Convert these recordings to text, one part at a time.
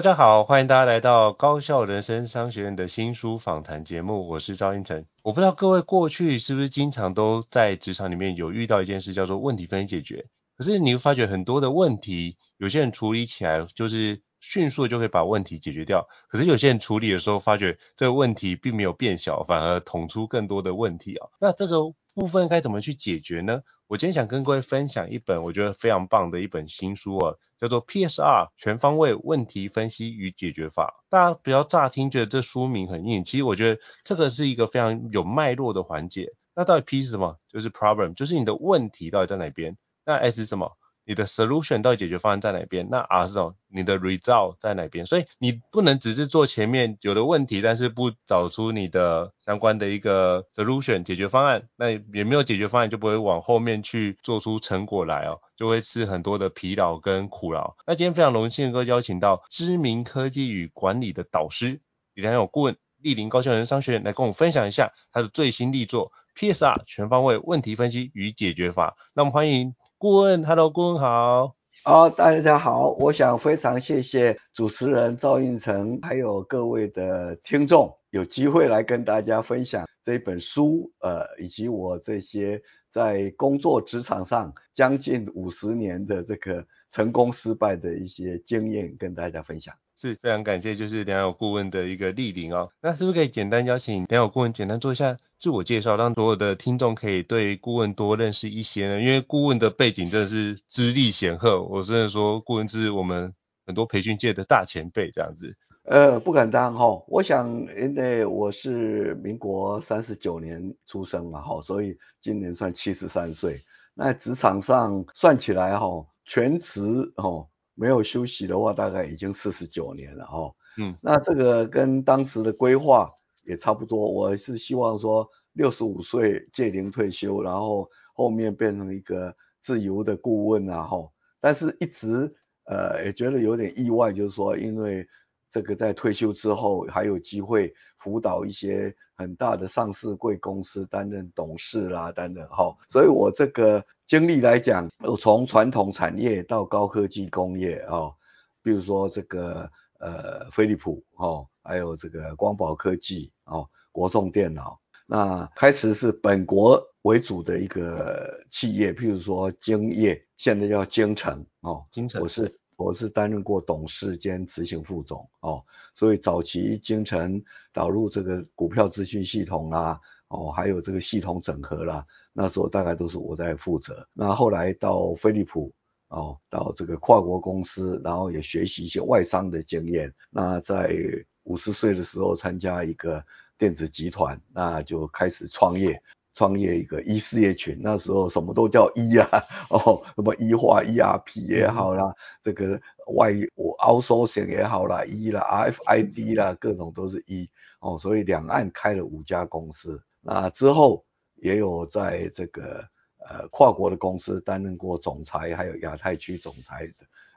大家好，欢迎大家来到高效人生商学院的新书访谈节目，我是赵英成。我不知道各位过去是不是经常都在职场里面有遇到一件事，叫做问题分析解决。可是你会发觉很多的问题，有些人处理起来就是迅速就可以把问题解决掉，可是有些人处理的时候发觉这个问题并没有变小，反而捅出更多的问题啊。那这个部分该怎么去解决呢？我今天想跟各位分享一本我觉得非常棒的一本新书啊。叫做 PSR 全方位问题分析与解决法。大家不要乍听觉得这书名很硬，其实我觉得这个是一个非常有脉络的环节。那到底 P 是什么？就是 problem，就是你的问题到底在哪边？那 S 是什么？你的 solution 到底解决方案在哪边？那 R 是什么？你的 result 在哪边？所以你不能只是做前面有的问题，但是不找出你的相关的一个 solution 解决方案，那也没有解决方案，就不会往后面去做出成果来哦，就会吃很多的疲劳跟苦劳。那今天非常荣幸能够邀请到知名科技与管理的导师李良友顾问莅临高校人商学院来跟我们分享一下他的最新力作 PSR 全方位问题分析与解决法。那我们欢迎。顾问，Hello，顾问好。啊，大家好。我想非常谢谢主持人赵映成，还有各位的听众，有机会来跟大家分享这本书，呃，以及我这些在工作职场上将近五十年的这个成功失败的一些经验，跟大家分享。是非常感谢，就是良友顾问的一个莅临哦。那是不是可以简单邀请良友顾问简单做一下自我介绍，让所有的听众可以对顾问多认识一些呢？因为顾问的背景真的是资历显赫，我甚至说顾问是我们很多培训界的大前辈这样子。呃，不敢当哈，我想因为我是民国三十九年出生嘛哈，所以今年算七十三岁。那职场上算起来哈，全职哈。没有休息的话，大概已经四十九年了哦。嗯，那这个跟当时的规划也差不多。我是希望说六十五岁届龄退休，然后后面变成一个自由的顾问啊哈。但是一直呃也觉得有点意外，就是说因为这个在退休之后还有机会辅导一些很大的上市贵公司担任董事啦等等哈。所以我这个。经历来讲，我从传统产业到高科技工业哦，比如说这个呃飞利浦哦，还有这个光宝科技哦，国众电脑，那开始是本国为主的一个企业，譬如说京业，现在叫京城哦，京城，我是我是担任过董事兼执行副总哦，所以早期京城导入这个股票资讯系统啦。哦，还有这个系统整合啦，那时候大概都是我在负责。那后来到飞利浦，哦，到这个跨国公司，然后也学习一些外商的经验。那在五十岁的时候参加一个电子集团，那就开始创业，创业一个 E 事业群。那时候什么都叫 E 啊，哦，什么 E 化 ERP 也好啦，这个外我 outsourcing 也好啦，E 啦，RFID 啦，各种都是 E。哦，所以两岸开了五家公司。那之后也有在这个呃跨国的公司担任过总裁，还有亚太区总裁的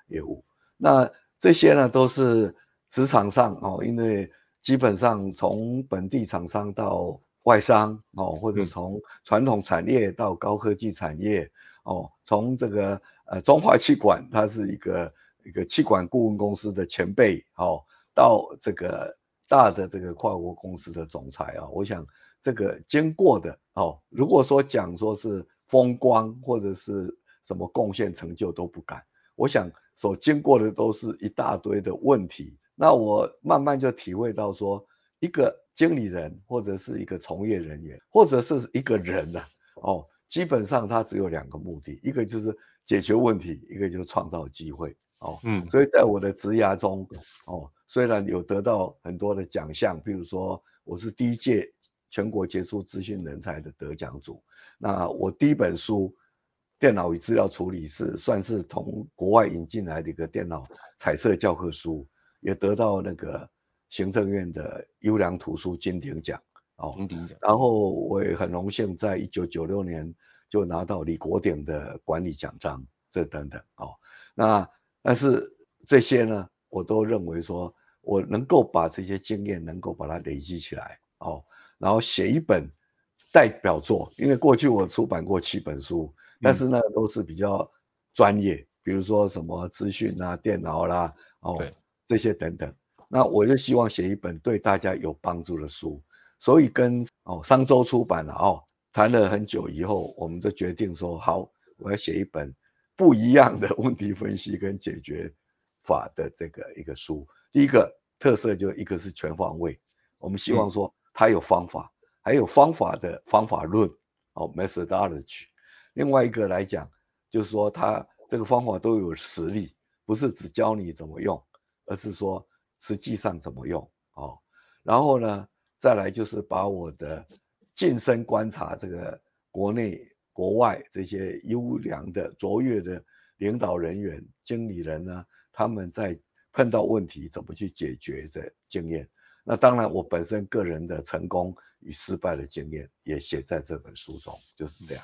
业务。那这些呢都是职场上哦，因为基本上从本地厂商到外商哦，或者从传统产业到高科技产业哦，从这个呃中华气管，它是一个一个气管顾问公司的前辈哦，到这个大的这个跨国公司的总裁啊，我想这个经过的哦，如果说讲说是风光或者是什么贡献成就都不敢，我想所经过的都是一大堆的问题，那我慢慢就体会到说一个。经理人或者是一个从业人员，或者是一个人呐、啊，哦，基本上他只有两个目的，一个就是解决问题，一个就是创造机会，哦，嗯，所以在我的职涯中，哦，虽然有得到很多的奖项，比如说我是第一届全国杰出资讯人才的得奖组，那我第一本书《电脑与资料处理》是算是从国外引进来的一个电脑彩色教科书，也得到那个。行政院的优良图书金鼎奖，哦，金鼎奖。然后我也很荣幸，在一九九六年就拿到李国鼎的管理奖章，这等等，哦，那但是这些呢，我都认为说，我能够把这些经验能够把它累积起来，哦，然后写一本代表作，因为过去我出版过七本书，但是呢都是比较专业，比如说什么资讯啊、电脑啦，哦，这些等等。那我就希望写一本对大家有帮助的书，所以跟哦商周出版了哦，谈了很久以后，我们就决定说好，我要写一本不一样的问题分析跟解决法的这个一个书。第一个特色就一个是全方位，我们希望说它有方法，还有方法的方法论哦 methodology。另外一个来讲，就是说它这个方法都有实例，不是只教你怎么用，而是说。实际上怎么用哦？然后呢，再来就是把我的近身观察这个国内国外这些优良的卓越的领导人员、经理人呢，他们在碰到问题怎么去解决的经验。那当然，我本身个人的成功与失败的经验也写在这本书中，就是这样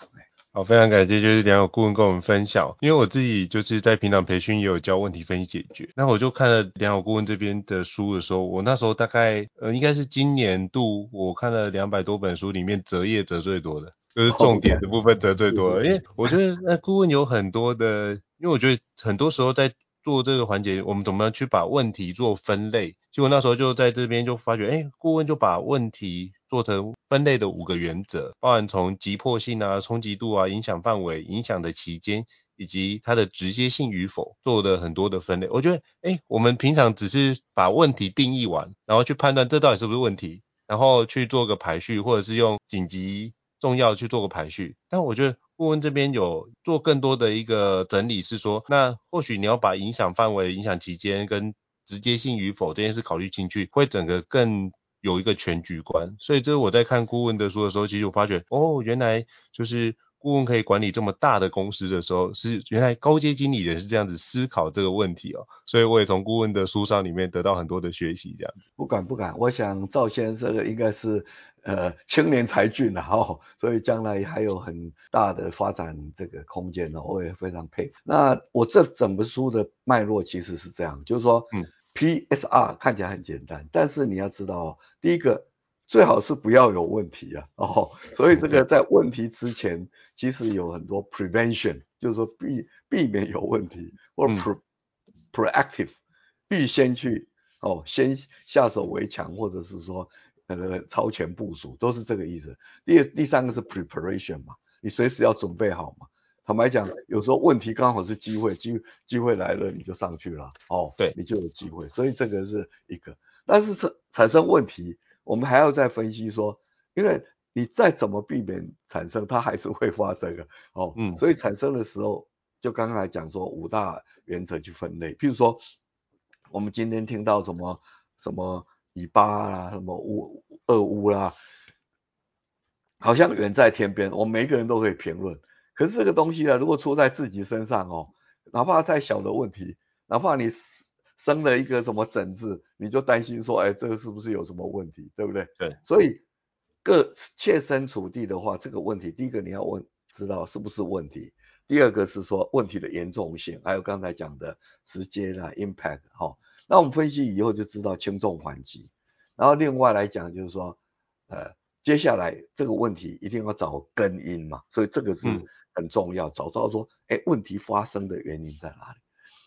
好，非常感谢，就是良友顾问跟我们分享。因为我自己就是在平常培训也有教问题分析解决，那我就看了良友顾问这边的书的时候，我那时候大概呃应该是今年度我看了两百多本书里面折页折最多的，就是重点的部分折最多的。因为我觉得那顾问有很多的，因为我觉得很多时候在做这个环节，我们怎么样去把问题做分类？结果那时候就在这边就发觉，哎，顾问就把问题做成分类的五个原则，包含从急迫性啊、冲击度啊、影响范围、影响的期间以及它的直接性与否，做的很多的分类。我觉得，哎，我们平常只是把问题定义完，然后去判断这到底是不是问题，然后去做个排序，或者是用紧急、重要去做个排序。但我觉得。顾问这边有做更多的一个整理，是说，那或许你要把影响范围、影响期间跟直接性与否这件事考虑进去，会整个更有一个全局观。所以这是我在看顾问的书的时候，其实我发觉，哦，原来就是。顾问可以管理这么大的公司的时候，是原来高阶经理人是这样子思考这个问题哦，所以我也从顾问的书上里面得到很多的学习，这样子。不敢不敢，我想赵先生应该是呃青年才俊啊，哦，所以将来还有很大的发展这个空间呢，我也非常佩服。那我这整本书的脉络其实是这样，就是说，嗯，PSR 看起来很简单，但是你要知道哦，第一个。最好是不要有问题啊，哦，所以这个在问题之前，其实有很多 prevention，就是说避避免有问题，或者 pro proactive，预先去哦，先下手为强，或者是说呃超前部署，都是这个意思。第第三个是 preparation 嘛，你随时要准备好嘛。坦白讲，有时候问题刚好是机会，机机会来了你就上去了，哦，对，你就有机会。所以这个是一个，但是产产生问题。我们还要再分析说，因为你再怎么避免产生，它还是会发生的哦。嗯，所以产生的时候，就刚刚来讲说五大原则去分类。譬如说，我们今天听到什么什么以巴啦，什么乌俄乌啦，好像远在天边，我们每一个人都可以评论。可是这个东西呢，如果出在自己身上哦，哪怕再小的问题，哪怕你。生了一个什么疹子，你就担心说，哎，这个是不是有什么问题，对不对？对。所以各切身处地的话，这个问题，第一个你要问，知道是不是问题；第二个是说问题的严重性，还有刚才讲的直接的 impact 哈、哦。那我们分析以后就知道轻重缓急。然后另外来讲就是说，呃，接下来这个问题一定要找根因嘛，所以这个是很重要，嗯、找到说，哎，问题发生的原因在哪里？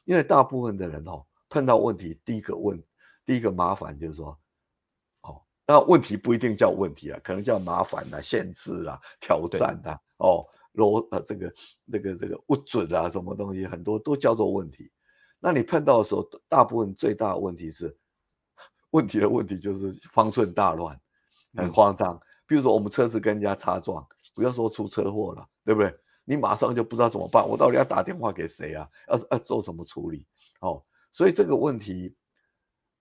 因为大部分的人哦，碰到问题，第一个问，第一个麻烦就是说，哦，那问题不一定叫问题啊，可能叫麻烦啊、限制啊、挑战啊，哦，罗呃这个那个这个不准啊，什么东西很多都叫做问题。那你碰到的时候，大部分最大的问题是，问题的问题就是方寸大乱。很慌张，比如说我们车子跟人家擦撞，不要说出车祸了，对不对？你马上就不知道怎么办，我到底要打电话给谁啊？要要做什么处理？哦，所以这个问题，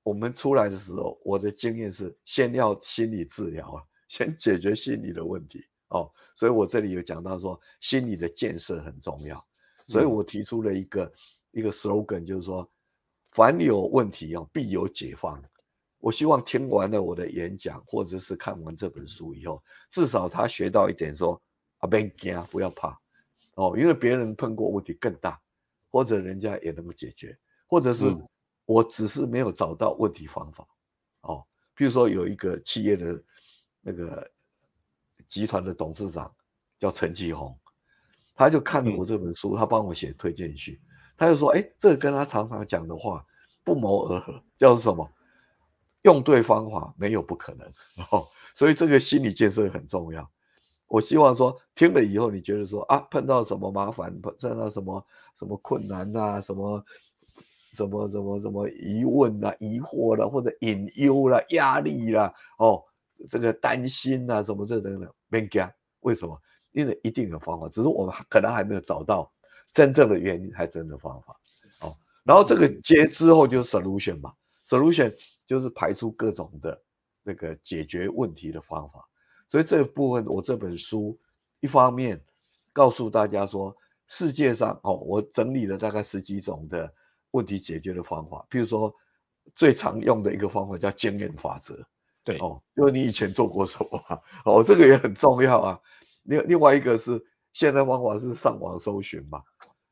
我们出来的时候，我的经验是先要心理治疗啊，先解决心理的问题哦。所以我这里有讲到说，心理的建设很重要，所以我提出了一个、嗯、一个 slogan，就是说，凡有问题啊，必有解放。我希望听完了我的演讲，或者是看完这本书以后，至少他学到一点说，说啊，别惊，不要怕，哦，因为别人碰过问题更大，或者人家也能够解决，或者是我只是没有找到问题方法，哦，比如说有一个企业的那个集团的董事长叫陈继红，他就看了我这本书，他帮我写推荐序，他就说，哎，这个跟他常常讲的话不谋而合，叫做什么？用对方法没有不可能 哦，所以这个心理建设很重要。我希望说听了以后，你觉得说啊，碰到什么麻烦，碰到什么什么困难呐、啊，什么什么什么什么疑问呐、啊、疑惑啦、啊，或者隐忧啦、压力啦，哦，这个担心呐、啊，什么这等等，别讲，为什么？因为一定有方法，只是我们可能还没有找到真正的原因，还真的方法。哦，然后这个接之后就是 solution 嘛，solution。就是排出各种的那个解决问题的方法，所以这部分我这本书一方面告诉大家说，世界上哦，我整理了大概十几种的问题解决的方法，譬如说最常用的一个方法叫经验法则，对。哦，因为你以前做过什么哦，这个也很重要啊。另另外一个是现在方法是上网搜寻嘛，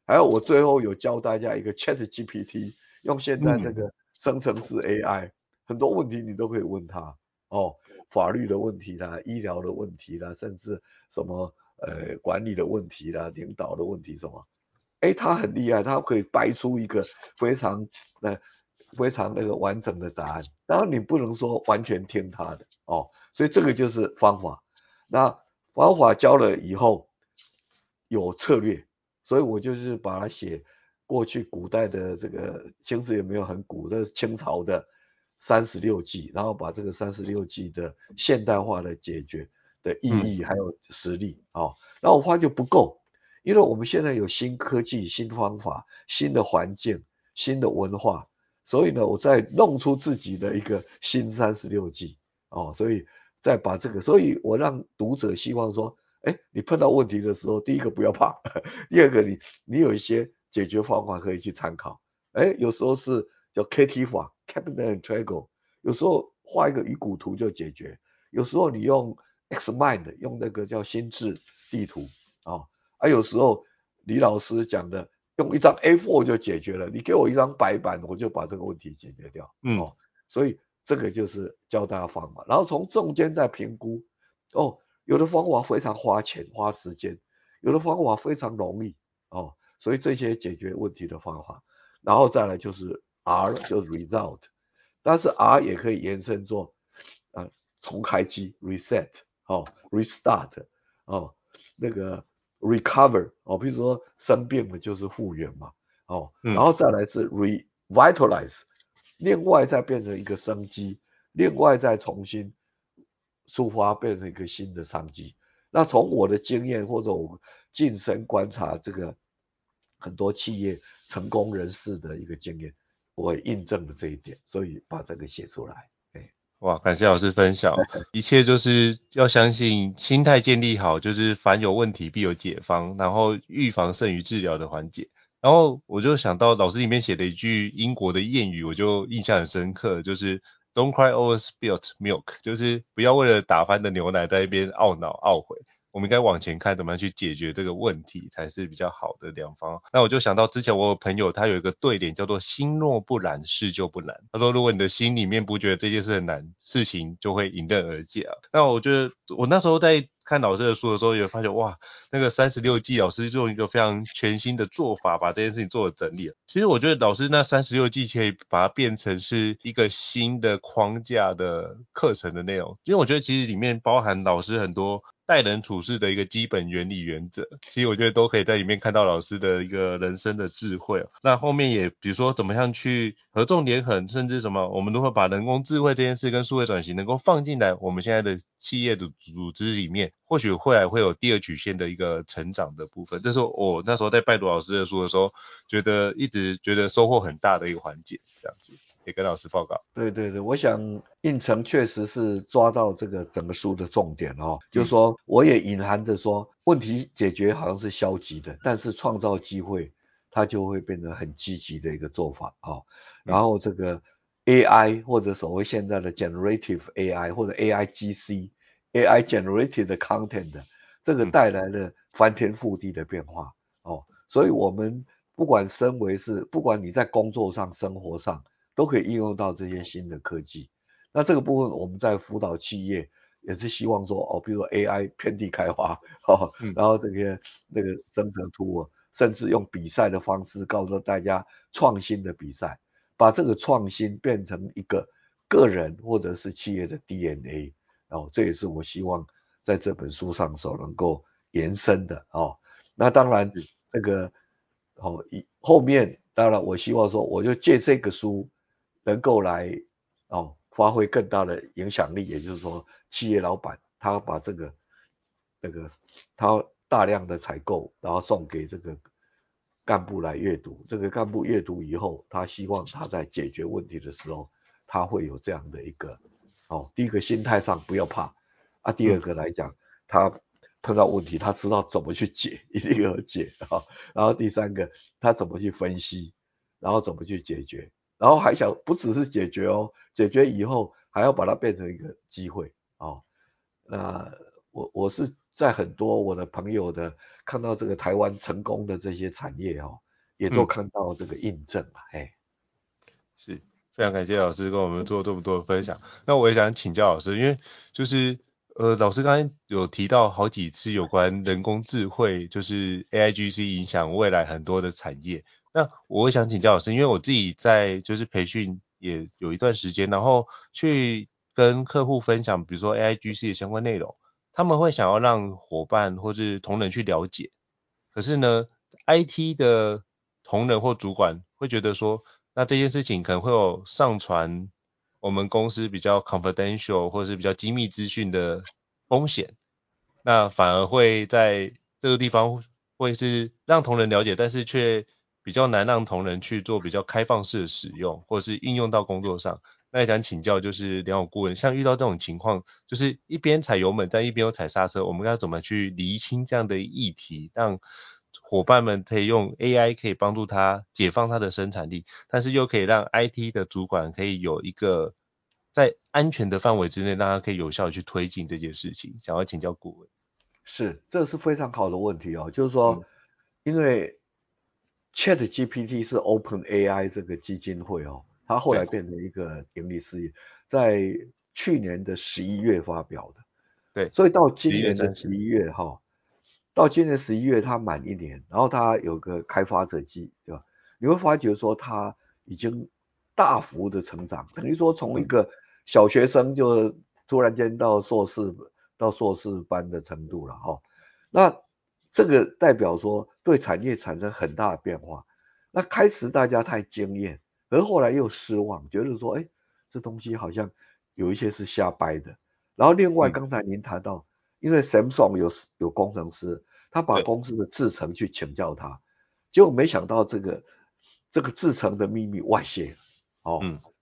还有我最后有教大家一个 Chat GPT，用现在这个生成式 AI。嗯很多问题你都可以问他。哦，法律的问题啦，医疗的问题啦，甚至什么呃管理的问题啦，领导的问题什么，哎，他很厉害，他可以掰出一个非常呃非常那个完整的答案。然后你不能说完全听他的哦，所以这个就是方法。那方法教了以后有策略，所以我就是把它写过去古代的这个其实也没有很古，这是清朝的。三十六计，然后把这个三十六计的现代化的解决的意义还有实力啊、然后我发觉不够，因为我们现在有新科技、新方法、新的环境、新的文化，所以呢，我再弄出自己的一个新三十六计哦，所以再把这个，所以我让读者希望说，哎，你碰到问题的时候，第一个不要怕，第二个你你有一些解决方法可以去参考，哎，有时候是叫 KT 法。Kaplan and Trago 有时候画一个鱼骨图就解决，有时候你用 Xmind 用那个叫心智地图啊、哦，啊有时候李老师讲的用一张 A4 就解决了，你给我一张白板，我就把这个问题解决掉。嗯、哦，所以这个就是教大家方法，然后从中间再评估。哦，有的方法非常花钱花时间，有的方法非常容易哦，所以这些解决问题的方法，然后再来就是。R 就是 result，但是 R 也可以延伸做啊重开机 reset 哦 restart 哦那个 recover 哦，比如说生病了就是复原嘛哦，然后再来是 revitalize，另外再变成一个生机，另外再重新出发变成一个新的商机。那从我的经验或者我近身观察这个很多企业成功人士的一个经验。我也印证了这一点，所以把这个写出来。哎，哇，感谢老师分享，一切就是要相信心态建立好，就是凡有问题必有解方，然后预防胜于治疗的环节。然后我就想到老师里面写的一句英国的谚语，我就印象很深刻，就是 Don't cry over spilt milk，就是不要为了打翻的牛奶在一边懊恼懊悔。我们应该往前看，怎么样去解决这个问题才是比较好的良方。那我就想到之前我有朋友他有一个对联叫做“心若不染，事就不难”。他说，如果你的心里面不觉得这件事很难，事情就会迎刃而解啊。那我觉得我那时候在看老师的书的时候，也发现哇，那个三十六计老师用一个非常全新的做法，把这件事情做了整理。其实我觉得老师那三十六计可以把它变成是一个新的框架的课程的内容，因为我觉得其实里面包含老师很多。待人处事的一个基本原理原则，其实我觉得都可以在里面看到老师的一个人生的智慧。那后面也比如说怎么样去合纵连横，甚至什么我们如何把人工智慧这件事跟数位转型能够放进来我们现在的企业的组织里面，或许未来会有第二曲线的一个成长的部分。这是我那时候在拜读老师的书的时候，觉得一直觉得收获很大的一个环节，这样子。也跟老师报告。对对对，我想胤丞确实是抓到这个整个书的重点哦，就是说我也隐含着说，问题解决好像是消极的，但是创造机会，它就会变得很积极的一个做法哦。然后这个 AI 或者所谓现在的 generative AI 或者 AIGC，AI generated content，这个带来了翻天覆地的变化哦。所以我们不管身为是，不管你在工作上、生活上。都可以应用到这些新的科技。那这个部分我们在辅导企业也是希望说，哦，比如说 AI 遍地开花，哦嗯、然后这个那个生成图，甚至用比赛的方式告诉大家创新的比赛，把这个创新变成一个个人或者是企业的 DNA。哦，这也是我希望在这本书上所能够延伸的哦。那当然这个哦一后面当然我希望说，我就借这个书。能够来哦，发挥更大的影响力，也就是说，企业老板他把这个那个他大量的采购，然后送给这个干部来阅读。这个干部阅读以后，他希望他在解决问题的时候，他会有这样的一个哦，第一个心态上不要怕啊，第二个来讲，他碰到问题，他知道怎么去解，一定要解啊。然后第三个，他怎么去分析，然后怎么去解决。然后还想不只是解决哦，解决以后还要把它变成一个机会哦。那我我是在很多我的朋友的看到这个台湾成功的这些产业哦，也都看到这个印证了。哎、嗯，是非常感谢老师跟我们做这么多的分享。那我也想请教老师，因为就是呃老师刚才有提到好几次有关人工智慧，就是 AIGC 影响未来很多的产业。那我也想请教老师，因为我自己在就是培训也有一段时间，然后去跟客户分享，比如说 AIGC 的相关内容，他们会想要让伙伴或是同仁去了解，可是呢，IT 的同仁或主管会觉得说，那这件事情可能会有上传我们公司比较 confidential 或是比较机密资讯的风险，那反而会在这个地方会是让同仁了解，但是却比较难让同仁去做比较开放式的使用，或是应用到工作上。那也想请教，就是良友顾问，像遇到这种情况，就是一边踩油门，但一边又踩刹车，我们要怎么去厘清这样的议题，让伙伴们可以用 AI 可以帮助他解放他的生产力，但是又可以让 IT 的主管可以有一个在安全的范围之内，让他可以有效的去推进这件事情。想要请教顾问。是，这是非常好的问题哦，就是说，嗯、因为。Chat GPT 是 Open AI 这个基金会哦，它后来变成一个盈利事业，在去年的十一月发表的。对，所以到今年的十一月哈，到今年十一月它满一年，然后它有个开发者季，对吧？你会发觉说它已经大幅的成长，等于说从一个小学生就突然间到硕士到硕士班的程度了哈。那这个代表说对产业产生很大的变化。那开始大家太惊艳，而后来又失望，觉得说，哎，这东西好像有一些是瞎掰的。然后另外刚才您谈到，因为 Samsung 有有工程师，他把公司的制程去请教他，结果没想到这个这个制程的秘密外泄，哦，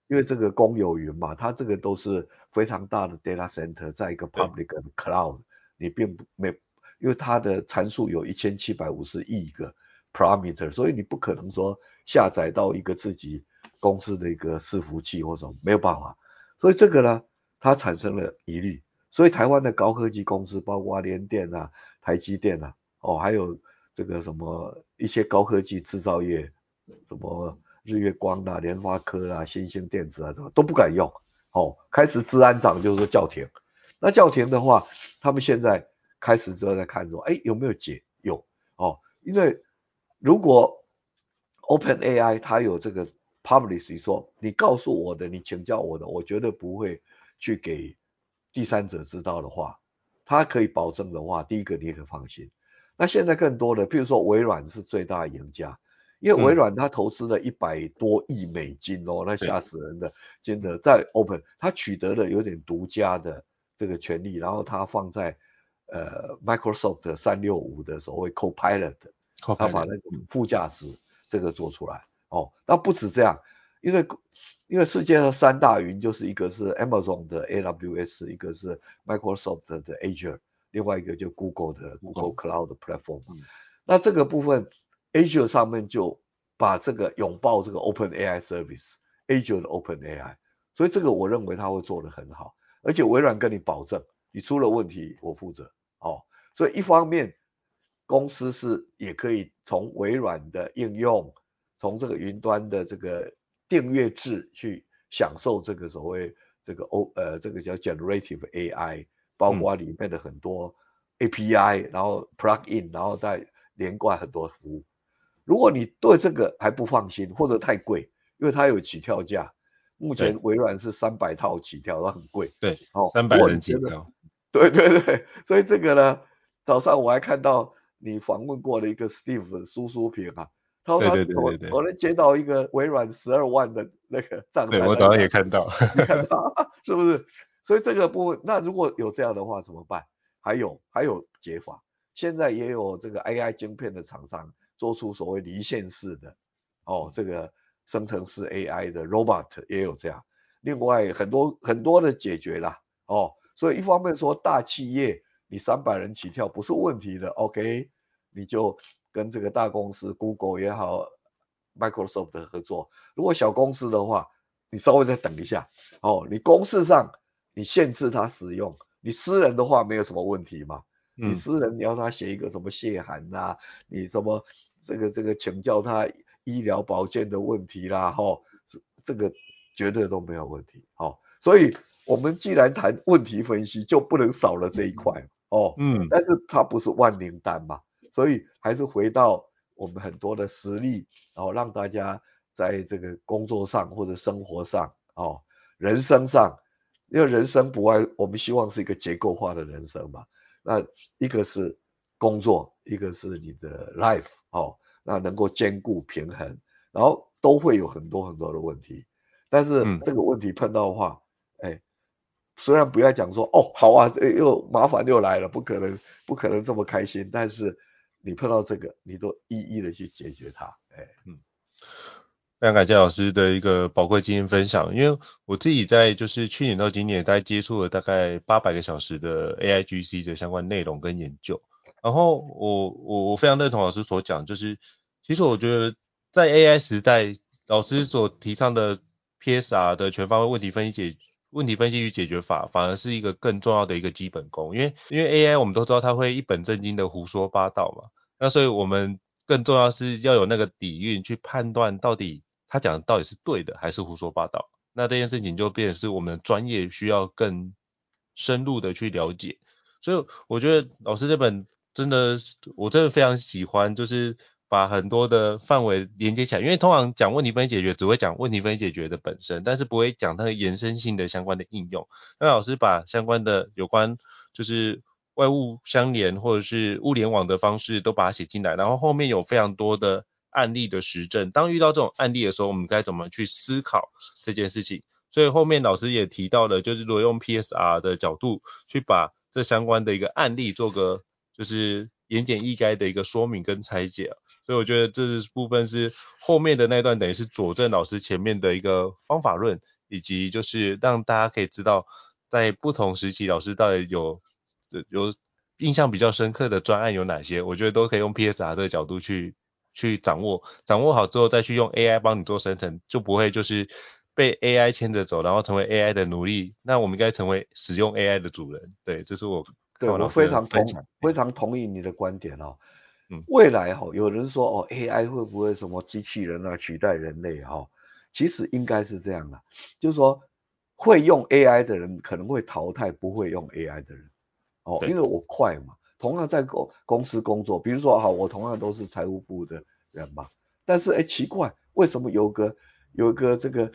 因为这个公有云嘛，它这个都是非常大的 data center，在一个 public cloud，你并不没。因为它的参数有一千七百五十亿个 parameter，所以你不可能说下载到一个自己公司的一个伺服器或什么没有办法，所以这个呢，它产生了疑虑，所以台湾的高科技公司，包括联电啊、台积电啊，哦，还有这个什么一些高科技制造业，什么日月光啊、联发科啊、新兴电子啊，都都不敢用。哦，开始治安长就是说叫停。那叫停的话，他们现在开始之后在看说，哎，有没有解？有哦，因为如果 OpenAI 它有这个 publish 说，你告诉我的，你请教我的，我绝对不会去给第三者知道的话，它可以保证的话，第一个你也可以放心。那现在更多的，譬如说微软是最大的赢家。因为微软它投资了一百多亿美金哦，嗯、那吓死人的，真的在 Open，它取得了有点独家的这个权利，然后它放在呃 Microsoft 三六五的所谓 Copilot，它把那个副驾驶这个做出来哦。那不止这样，因为因为世界上三大云就是一个是 Amazon 的 AWS，一个是 Microsoft 的 Azure，另外一个就 Google 的 Google Cloud Platform，嗯。那这个部分。Azure 上面就把这个拥抱这个 Open AI Service，Azure 的 Open AI，所以这个我认为它会做得很好，而且微软跟你保证，你出了问题我负责，哦，所以一方面公司是也可以从微软的应用，从这个云端的这个订阅制去享受这个所谓这个 O 呃这个叫 Generative AI，包括里面的很多 API，然后 Plug in，然后再连贯很多服务。如果你对这个还不放心，或者太贵，因为它有起跳价，目前微软是三百套起跳，它很贵。对，哦，三百人起跳。对对对，所以这个呢，早上我还看到你访问过的一个 Steve 苏苏平啊，他说他对对对对我能接到一个微软十二万的那个账单。对，我早上也看到，你看到 是不是？所以这个部分，那如果有这样的话怎么办？还有还有解法，现在也有这个 AI 晶片的厂商。做出所谓离线式的哦，这个生成式 AI 的 robot 也有这样，另外很多很多的解决啦哦，所以一方面说大企业你三百人起跳不是问题的，OK，你就跟这个大公司 Google 也好，Microsoft 的合作，如果小公司的话，你稍微再等一下哦，你公事上你限制他使用，你私人的话没有什么问题嘛，你私人你要他写一个什么谢函呐、啊，你什么。这个这个请教他医疗保健的问题啦，哈、哦，这个绝对都没有问题，哦，所以我们既然谈问题分析，就不能少了这一块，哦，嗯，但是它不是万灵丹嘛，所以还是回到我们很多的实例，然后让大家在这个工作上或者生活上，哦，人生上，因为人生不外，我们希望是一个结构化的人生嘛，那一个是工作，一个是你的 life。哦，那能够兼顾平衡，然后都会有很多很多的问题，但是这个问题碰到的话，哎、嗯，虽然不要讲说哦，好啊，又麻烦又来了，不可能不可能这么开心，但是你碰到这个，你都一一的去解决它，哎，嗯，非常感谢老师的一个宝贵经验分享，因为我自己在就是去年到今年，大概接触了大概八百个小时的 AIGC 的相关内容跟研究。然后我我我非常认同老师所讲，就是其实我觉得在 AI 时代，老师所提倡的 PSR 的全方位问题分析解问题分析与解决法，反而是一个更重要的一个基本功。因为因为 AI 我们都知道它会一本正经的胡说八道嘛，那所以我们更重要是要有那个底蕴去判断到底他讲的到底是对的还是胡说八道。那这件事情就变成是我们的专业需要更深入的去了解。所以我觉得老师这本。真的，我真的非常喜欢，就是把很多的范围连接起来，因为通常讲问题分析解决，只会讲问题分析解决的本身，但是不会讲它的延伸性的相关的应用。那老师把相关的有关就是外物相连或者是物联网的方式都把它写进来，然后后面有非常多的案例的实证。当遇到这种案例的时候，我们该怎么去思考这件事情？所以后面老师也提到了，就是如果用 PSR 的角度去把这相关的一个案例做个。就是言简意赅的一个说明跟拆解，所以我觉得这是部分是后面的那段等于是佐证老师前面的一个方法论，以及就是让大家可以知道在不同时期老师到底有有印象比较深刻的专案有哪些，我觉得都可以用 PSR 这个角度去去掌握，掌握好之后再去用 AI 帮你做生成，就不会就是被 AI 牵着走，然后成为 AI 的奴隶，那我们应该成为使用 AI 的主人。对，这是我对我非常同非常同意你的观点哦。嗯，未来哈、哦，有人说哦，AI 会不会什么机器人啊取代人类哈、哦？其实应该是这样的，就是说会用 AI 的人可能会淘汰不会用 AI 的人哦，因为我快嘛。同样在公公司工作，比如说哈，我同样都是财务部的人嘛，但是哎，奇怪，为什么有个有个这个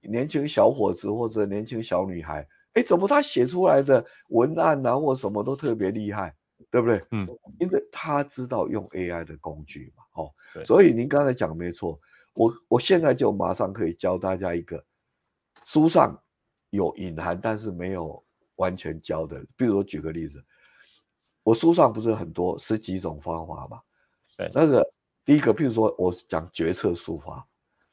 年轻小伙子或者年轻小女孩，哎，怎么他写出来的文案啊或什么都特别厉害，对不对？嗯，因为他知道用 AI 的工具嘛，哦，所以您刚才讲没错，我我现在就马上可以教大家一个书上有隐含但是没有完全教的，比如我举个例子。我书上不是很多十几种方法嘛？对，那个第一个，譬如说我讲决策书法，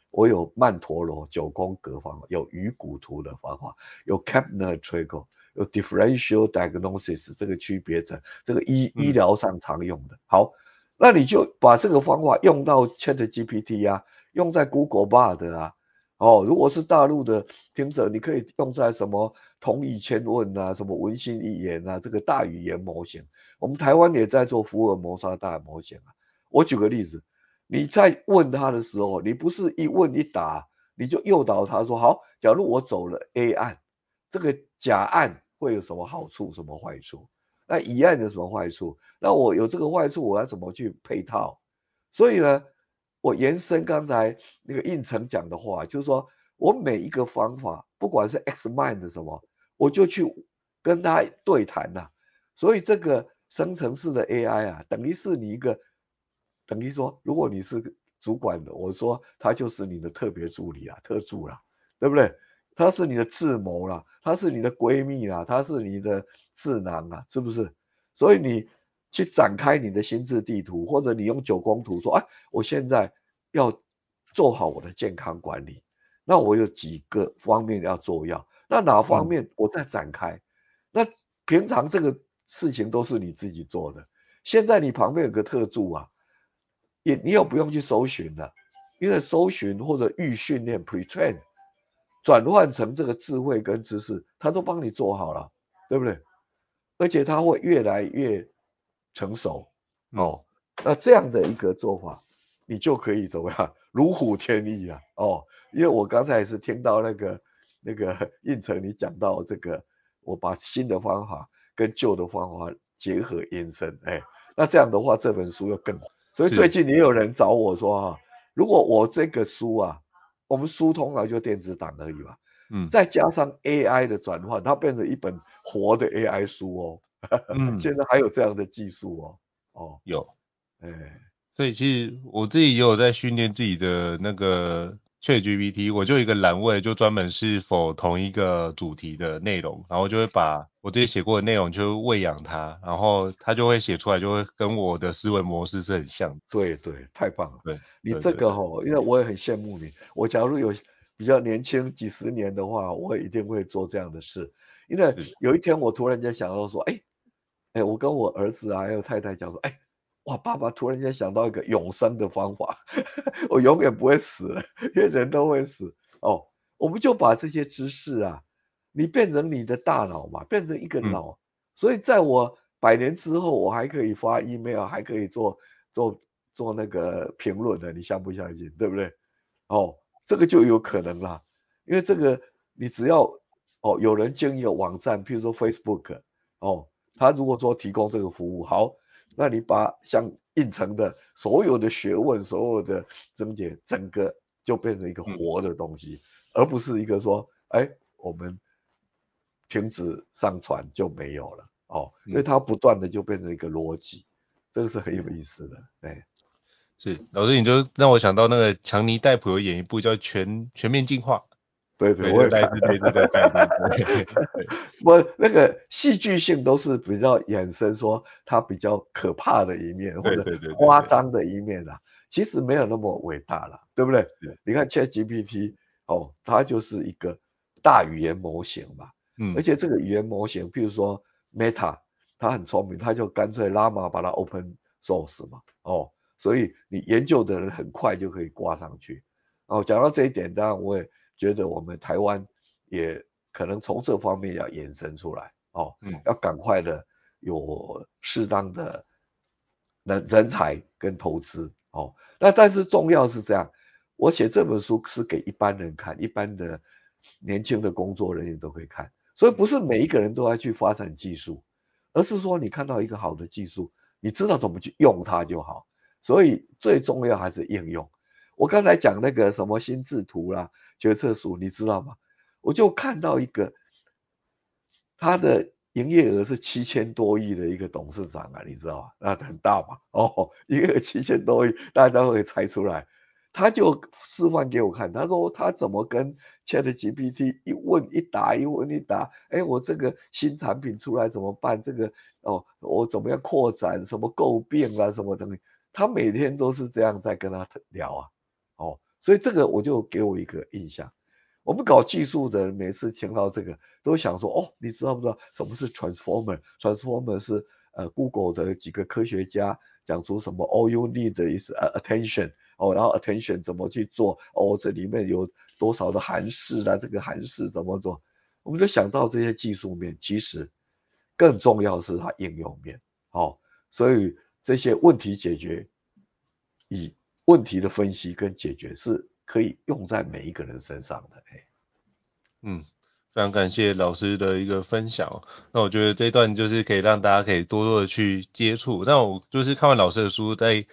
我有曼陀罗九宫格方法，有鱼骨图的方法，有 Kaplan-Trigo，有 Differential Diagnosis 这个区别者，这个医、嗯、医疗上常用的。好，那你就把这个方法用到 ChatGPT 啊，用在 Google Bard 啊。哦，如果是大陆的听者，你可以用在什么同义千问啊，什么文心一言啊，这个大语言模型。我们台湾也在做福尔摩沙大模型啊。我举个例子，你在问他的时候，你不是一问一答，你就诱导他说，好，假如我走了 A 案，这个甲案会有什么好处，什么坏处？那乙案有什么坏处？那我有这个坏处，我要怎么去配套？所以呢？我延伸刚才那个应成讲的话，就是说我每一个方法，不管是 Xmind 什么，我就去跟他对谈呐、所以这个生成式的 AI 啊，等于是你一个，等于说，如果你是主管的，我说他就是你的特别助理啊，特助啦，对不对？他是你的智谋啦，他是你的闺蜜啦，他是你的智囊啊，是不是？所以你。去展开你的心智地图，或者你用九宫图说，哎，我现在要做好我的健康管理，那我有几个方面要做要，那哪方面我再展开？嗯、那平常这个事情都是你自己做的，现在你旁边有个特助啊，也你又不用去搜寻了，因为搜寻或者预训练 （pre-train） 转换成这个智慧跟知识，他都帮你做好了，对不对？而且他会越来越。成熟哦，那这样的一个做法，你就可以怎么样如虎添翼啊哦，因为我刚才也是听到那个那个应成你讲到这个，我把新的方法跟旧的方法结合延伸，哎，那这样的话这本书又更好。所以最近也有人找我说哈，如果我这个书啊，我们书通常就电子档而已嘛，嗯，再加上 AI 的转换，它变成一本活的 AI 书哦。嗯，现在还有这样的技术哦，哦，有，哎，所以其实我自己也有在训练自己的那个 ChatGPT，我就一个栏位就专门是否同一个主题的内容，然后就会把我自己写过的内容就喂养它，然后它就会写出来，就会跟我的思维模式是很像。对对，太棒了。对，你这个吼，因为我也很羡慕你，我假如有比较年轻几十年的话，我也一定会做这样的事，因为有一天我突然间想到说，哎。哎，我跟我儿子啊，还有太太讲说，哎，哇，爸爸突然间想到一个永生的方法，我永远不会死了，因为人都会死哦。我们就把这些知识啊，你变成你的大脑嘛，变成一个脑，嗯、所以在我百年之后，我还可以发 email，还可以做做做那个评论的，你相不相信？对不对？哦，这个就有可能啦，因为这个你只要哦，有人经营网站，譬如说 Facebook，哦。他如果说提供这个服务好，那你把像胤丞的所有的学问、所有的症结，整个就变成一个活的东西，嗯、而不是一个说，哎，我们停止上传就没有了哦，因为它不断的就变成一个逻辑，这个是很有意思的，哎，是老师，你就让我想到那个强尼戴普有演一部叫全《全全面进化》。对对，我也带是带是在带。我 那个戏剧性都是比较衍生说它比较可怕的一面或者夸张的一面啊，其实没有那么伟大了，对不对？你看 ChatGPT 哦，它就是一个大语言模型嘛，嗯，而且这个语言模型，譬如说 Meta，它很聪明，它就干脆 Llama 把它 Open Source 嘛，哦，所以你研究的人很快就可以挂上去。哦，讲到这一点，当然我也。觉得我们台湾也可能从这方面要延伸出来哦，嗯，要赶快的有适当的人人才跟投资哦。那但是重要是这样，我写这本书是给一般人看，一般的年轻的工作人员都可以看，所以不是每一个人都要去发展技术，而是说你看到一个好的技术，你知道怎么去用它就好。所以最重要还是应用。我刚才讲那个什么心智图啦、决策树，你知道吗？我就看到一个，他的营业额是七千多亿的一个董事长啊，你知道吗？那很大嘛，哦，营业额七千多亿，大家都会猜出来。他就示范给我看，他说他怎么跟 ChatGPT 一问一答，一问一答，哎，我这个新产品出来怎么办？这个哦，我怎么样扩展？什么诟病啊？什么东西？他每天都是这样在跟他聊啊。哦，所以这个我就给我一个印象，我们搞技术的人每次听到这个都想说，哦，你知道不知道什么是 transformer？transformer 是呃 Google 的几个科学家讲出什么 all you need is attention 哦，然后 attention 怎么去做？哦，这里面有多少的函式啊？这个函式怎么做？我们就想到这些技术面，其实更重要是它应用面。哦，所以这些问题解决以。问题的分析跟解决是可以用在每一个人身上的。哎嗯，非常感谢老师的一个分享。那我觉得这一段就是可以让大家可以多多的去接触。那我就是看完老师的书，在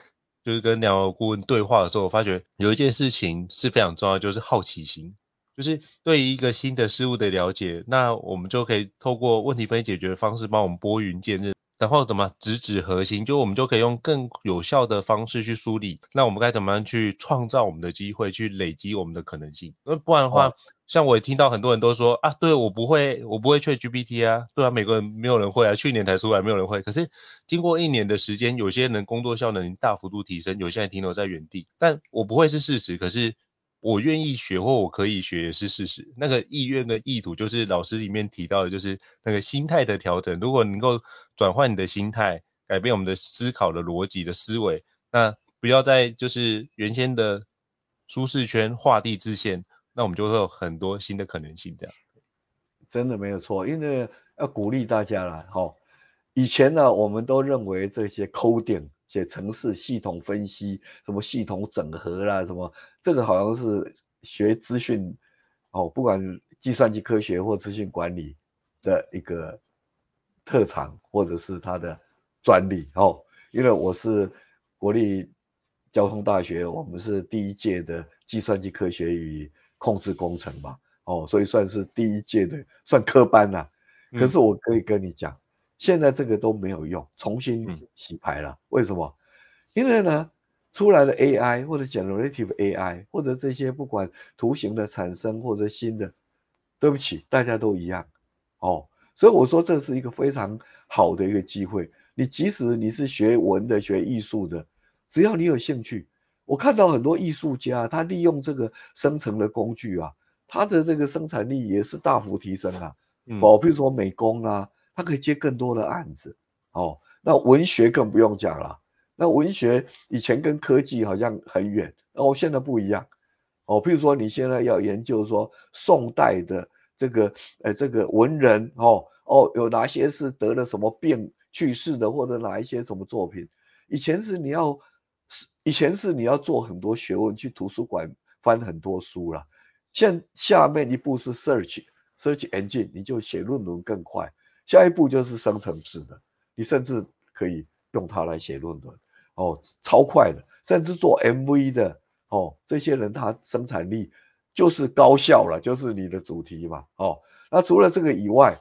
就是跟两位顾问对话的时候，我发觉有一件事情是非常重要，就是好奇心，就是对于一个新的事物的了解，那我们就可以透过问题分析解决的方式，帮我们拨云见日。然后怎么直指核心？就我们就可以用更有效的方式去梳理。那我们该怎么样去创造我们的机会，去累积我们的可能性？那不然的话，哦、像我也听到很多人都说啊，对我不会，我不会 ChatGPT 啊，对啊，美国人没有人会啊，去年才出来没有人会。可是经过一年的时间，有些人工作效能大幅度提升，有些人停留在原地。但我不会是事实，可是。我愿意学或我可以学也是事实。那个意愿的意图，就是老师里面提到的，就是那个心态的调整。如果能够转换你的心态，改变我们的思考的逻辑的思维，那不要在就是原先的舒适圈画地自限，那我们就会有很多新的可能性。这样真的没有错，因为要鼓励大家啦。哈。以前呢，我们都认为这些抠点。写城市系统分析，什么系统整合啦，什么这个好像是学资讯哦，不管计算机科学或资讯管理的一个特长，或者是他的专利哦。因为我是国立交通大学，我们是第一届的计算机科学与控制工程嘛，哦，所以算是第一届的算科班啦、啊。可是我可以跟你讲。嗯现在这个都没有用，重新洗牌了。为什么？因为呢，出来的 AI 或者 generative AI 或者这些不管图形的产生或者新的，对不起，大家都一样哦。所以我说这是一个非常好的一个机会。你即使你是学文的、学艺术的，只要你有兴趣，我看到很多艺术家他利用这个生成的工具啊，他的这个生产力也是大幅提升啊。哦，比如说美工啊。他可以接更多的案子，哦，那文学更不用讲了。那文学以前跟科技好像很远，哦，现在不一样，哦，譬如说你现在要研究说宋代的这个，呃，这个文人，哦，哦，有哪些是得了什么病去世的，或者哪一些什么作品？以前是你要，以前是你要做很多学问，去图书馆翻很多书了。现下面一步是 search，search engine，你就写论文更快。下一步就是生成式的，你甚至可以用它来写论文，哦，超快的，甚至做 MV 的，哦，这些人他生产力就是高效了，就是你的主题嘛，哦，那除了这个以外，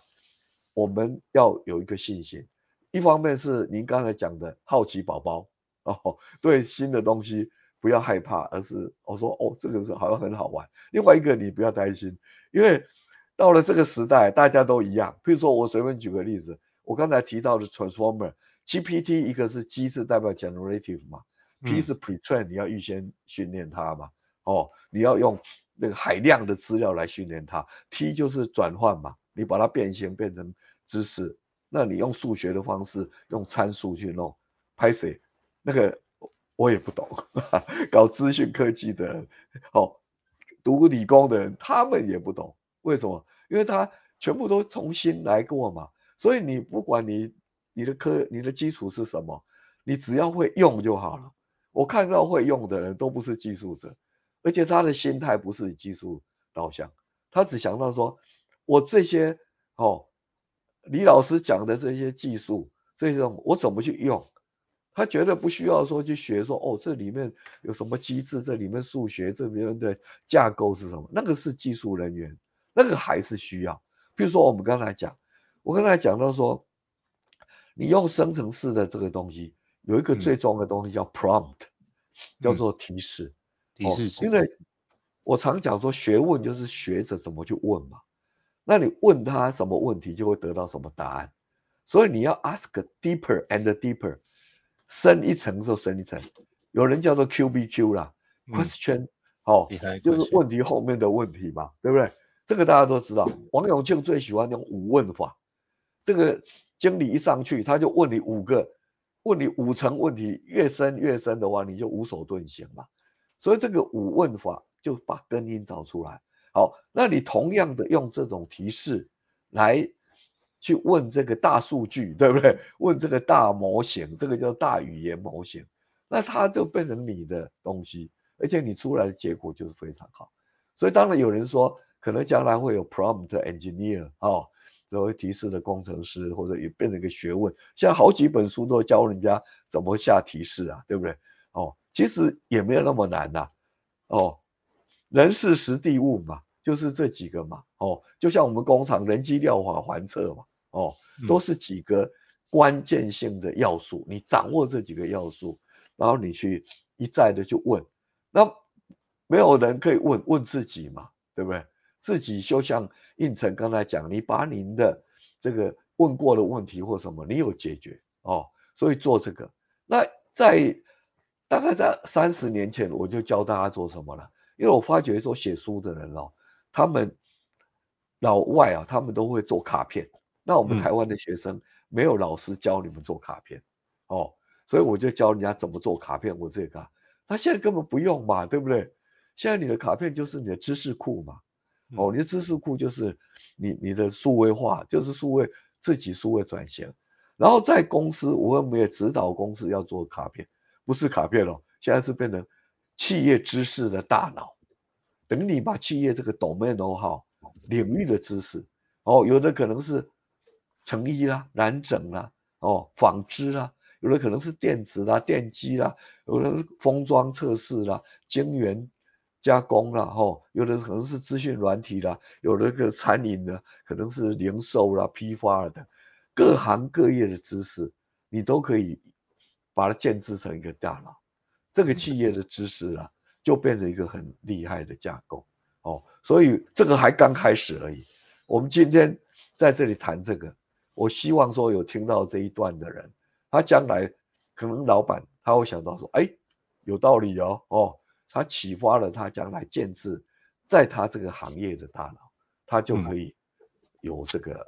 我们要有一个信心，一方面是您刚才讲的好奇宝宝，哦，对新的东西不要害怕，而是我说哦，这个是好像很好玩，另外一个你不要担心，因为。到了这个时代，大家都一样。比如说，我随便举个例子，我刚才提到的 transformer，GPT 一个是 G 是代表 generative 嘛，P 是 pretrain，你要预先训练它嘛，哦，你要用那个海量的资料来训练它，T 就是转换嘛，你把它变形变成知识，那你用数学的方式用参数去弄，Python 那个我也不懂，搞资讯科技的人，哦。读理工的人，他们也不懂为什么，因为他全部都重新来过嘛。所以你不管你你的科你的基础是什么，你只要会用就好了。我看到会用的人都不是技术者，而且他的心态不是技术导向，他只想到说，我这些哦，李老师讲的这些技术，这种我怎么去用？他绝对不需要说去学说哦，这里面有什么机制，这里面数学这里面的架构是什么？那个是技术人员，那个还是需要。比如说我们刚才讲，我刚才讲到说，你用生成式的这个东西。有一个最重要的东西叫 prompt，、嗯、叫做提示。提示、哦。因为我常讲说，学问就是学着怎么去问嘛。那你问他什么问题，就会得到什么答案。所以你要 ask deeper and deeper，深一层就深一层。有人叫做 QBQ 啦、嗯、，question，哦，就是问题后面的问题嘛，对不对？这个大家都知道。王永庆最喜欢用五问法。这个经理一上去，他就问你五个。问你五层问题越深越深的话，你就无所遁形嘛。所以这个五问法就把根因找出来。好，那你同样的用这种提示来去问这个大数据，对不对？问这个大模型，这个叫大语言模型，那它就变成你的东西，而且你出来的结果就是非常好。所以当然有人说，可能将来会有 prompt engineer 哦。作为提示的工程师，或者也变成一个学问，现在好几本书都教人家怎么下提示啊，对不对？哦，其实也没有那么难呐、啊。哦，人事实地物嘛，就是这几个嘛。哦，就像我们工厂人机料法环测嘛。哦，都是几个关键性的要素，你掌握这几个要素，然后你去一再的去问，那没有人可以问问自己嘛，对不对？自己就像应成刚才讲，你把您的这个问过的问题或什么，你有解决哦，所以做这个。那在大概在三十年前，我就教大家做什么了，因为我发觉说写书的人哦，他们老外啊，他们都会做卡片，那我们台湾的学生没有老师教你们做卡片哦，所以我就教人家怎么做卡片。我这个，他现在根本不用嘛，对不对？现在你的卡片就是你的知识库嘛。哦，你的知识库就是你你的数位化，就是数位自己数位转型，然后在公司，我们也指导公司要做卡片，不是卡片哦，现在是变成企业知识的大脑，等于你把企业这个 domain know-how 领域的知识，哦，有的可能是成衣啦、染整啦、哦，纺织啦，有的可能是电子啦、电机啦，有的是封装测试啦、晶圆。加工了吼，有的可能是资讯软体啦，有的个餐饮的，可能是零售啦、批发的，各行各业的知识，你都可以把它建制成一个大脑，这个企业的知识啊，就变成一个很厉害的架构哦。所以这个还刚开始而已。我们今天在这里谈这个，我希望说有听到这一段的人，他将来可能老板他会想到说，哎，有道理哦，哦。他启发了他将来建制，在他这个行业的大脑，他就可以有这个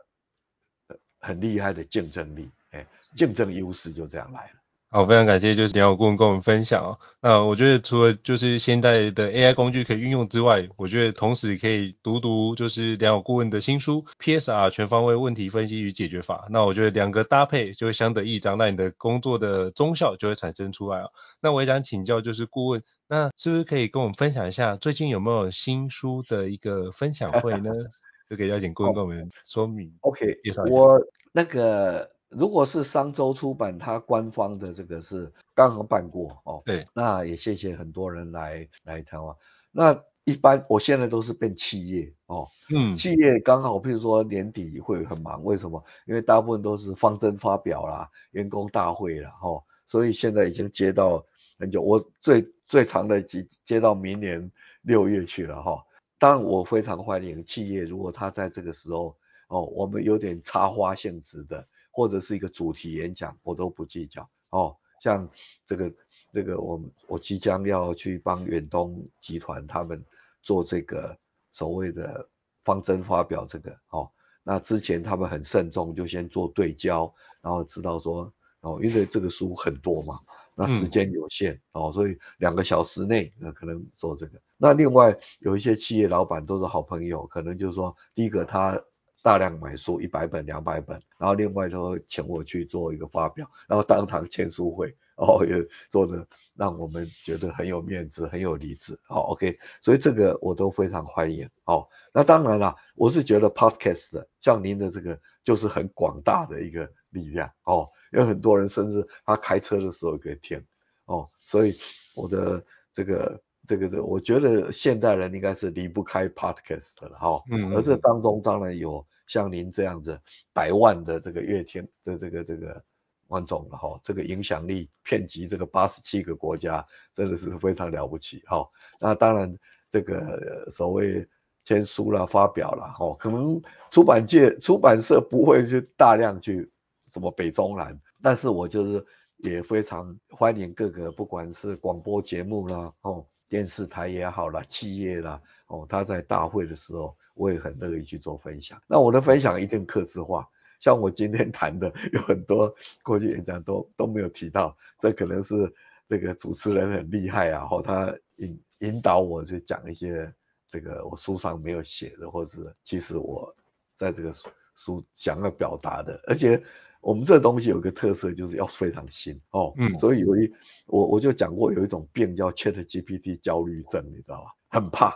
很厉害的竞争力，哎，竞争优势就这样来了。好，非常感谢就是梁友顾问跟我们分享哦。那我觉得除了就是现在的 AI 工具可以运用之外，我觉得同时可以读读就是梁友顾问的新书 PSR 全方位问题分析与解决法。那我觉得两个搭配就会相得益彰，那你的工作的综效就会产生出来哦。那我也想请教就是顾问，那是不是可以跟我们分享一下最近有没有新书的一个分享会呢？就可以邀请顾问跟我们说明。OK，我那个。如果是商周出版，它官方的这个是刚刚办过哦。对，那也谢谢很多人来来台湾。那一般我现在都是变企业哦，嗯，企业刚好，譬如说年底会很忙，为什么？因为大部分都是方针发表啦、员工大会啦，哦，所以现在已经接到很久，我最最长的接接到明年六月去了哈。当然我非常欢迎企业，如果他在这个时候哦，我们有点插花性质的。或者是一个主题演讲，我都不计较哦。像这个这个，我我即将要去帮远东集团他们做这个所谓的方针发表，这个哦。那之前他们很慎重，就先做对焦，然后知道说哦，因为这个书很多嘛，那时间有限、嗯、哦，所以两个小时内那可能做这个。那另外有一些企业老板都是好朋友，可能就是说，第一个他大量买书一百本两百本，然后另外就会请我去做一个发表，然后当场签书会，哦也做的让我们觉得很有面子，很有理智。好、哦、OK，所以这个我都非常欢迎。哦，那当然了，我是觉得 Podcast 像您的这个就是很广大的一个力量。哦。有很多人甚至他开车的时候可以听哦，所以我的这个这个这个，我觉得现代人应该是离不开 podcast 的哈、哦。嗯，嗯。而这当中当然有像您这样子百万的这个阅听的这个这个万总了哈，这个影响力遍及这个八十七个国家，真的是非常了不起哈、哦。那当然这个所谓签书了、发表了，哈、哦，可能出版界出版社不会去大量去。什么北中南，但是我就是也非常欢迎各个，不管是广播节目啦，哦，电视台也好啦，企业啦，哦，他在大会的时候，我也很乐意去做分享。那我的分享一定客制化，像我今天谈的，有很多过去演讲都都没有提到，这可能是这个主持人很厉害啊，或他引引导我去讲一些这个我书上没有写的，或是其实我在这个书书想要表达的，而且。我们这东西有个特色，就是要非常新哦，嗯，所以有一我我就讲过有一种病叫 ChatGPT 焦虑症，你知道吧？很怕，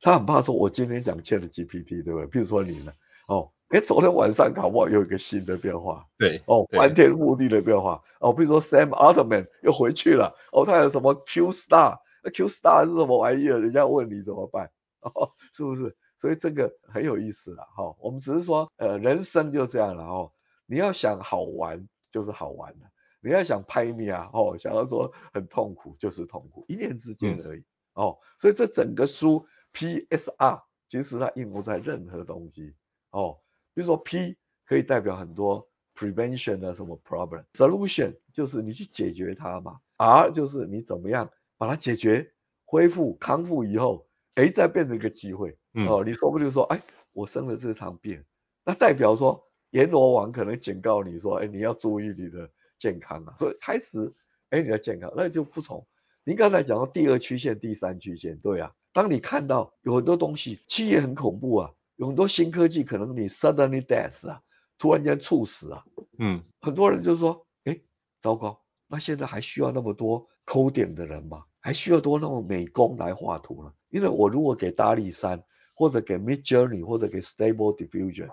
他很怕说，我今天讲 ChatGPT，对不对？比如说你呢，哦，哎，昨天晚上搞不好又有一个新的变化，对，哦，翻天覆地的变化，哦，比如说 Sam Altman 又回去了，哦，他有什么 Q Star，Q Star 是什么玩意儿？人家问你怎么办？哦，是不是？所以这个很有意思了，哈、哦，我们只是说，呃，人生就这样了，哦。你要想好玩就是好玩的，你要想拍你啊，哦，想要说很痛苦就是痛苦，一念之间而已，嗯、哦，所以这整个书 PSR 其实它应用在任何东西，哦，比如说 P 可以代表很多 prevention 的什么 problem，solution 就是你去解决它嘛，R 就是你怎么样把它解决、恢复、康复以后，哎，再变成一个机会，嗯、哦，你说不定说，哎，我生了这场病，那代表说。阎罗王可能警告你说：“哎，你要注意你的健康啊！”所以开始，哎，你的健康那就不从。您刚才讲到第二曲线、第三曲线，对啊。当你看到有很多东西，企业很恐怖啊，有很多新科技，可能你 suddenly death 啊，突然间猝死啊，嗯，很多人就说：“哎，糟糕，那现在还需要那么多 coding 的人吗？还需要多那么美工来画图呢？因为我如果给大力山，或者给 Midjourney，或者给 Stable Diffusion。”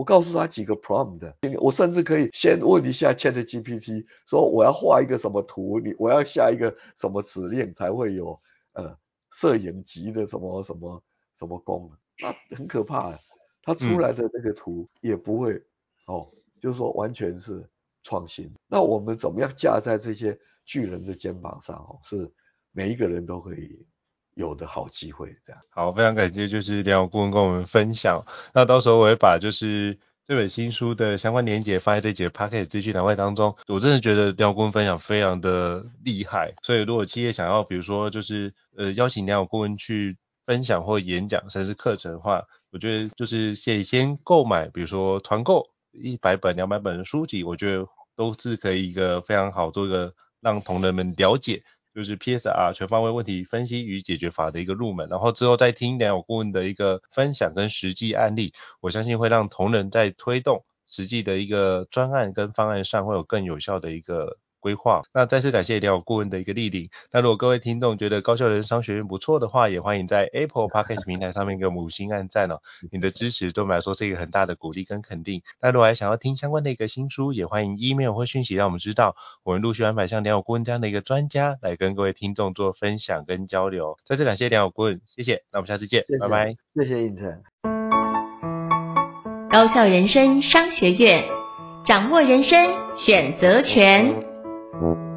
我告诉他几个 prompt，我甚至可以先问一下 ChatGPT，说我要画一个什么图，你我要下一个什么指令才会有呃摄影级的什么什么什么功能，那很可怕，他出来的那个图也不会、嗯、哦，就是说完全是创新。那我们怎么样架在这些巨人的肩膀上哦？是每一个人都可以。有的好机会，这样好，非常感谢，就是良友顾问跟我们分享。那到时候我会把就是这本新书的相关链接放在这节 Podcast 资讯栏位当中。我真的觉得良友顾问分享非常的厉害，所以如果企业想要，比如说就是呃邀请良友顾问去分享或演讲甚至课程的话，我觉得就是先先购买，比如说团购一百本、两百本的书籍，我觉得都是可以一个非常好做一个让同仁们了解。就是 PSR 全方位问题分析与解决法的一个入门，然后之后再听一点我顾问的一个分享跟实际案例，我相信会让同仁在推动实际的一个专案跟方案上会有更有效的一个。规划。那再次感谢良友顾问的一个莅临。那如果各位听众觉得高校人生商学院不错的话，也欢迎在 Apple Podcast 平台上面给我们五星按赞哦。你的支持对我们来说是一个很大的鼓励跟肯定。那如果还想要听相关的一个新书，也欢迎 email 或讯息让我们知道。我们陆续安排像梁友顾问这样的一个专家来跟各位听众做分享跟交流。再次感谢梁友顾问，谢谢。那我们下次见，谢谢拜拜。谢谢胤丞。高效人生商学院，掌握人生选择权。嗯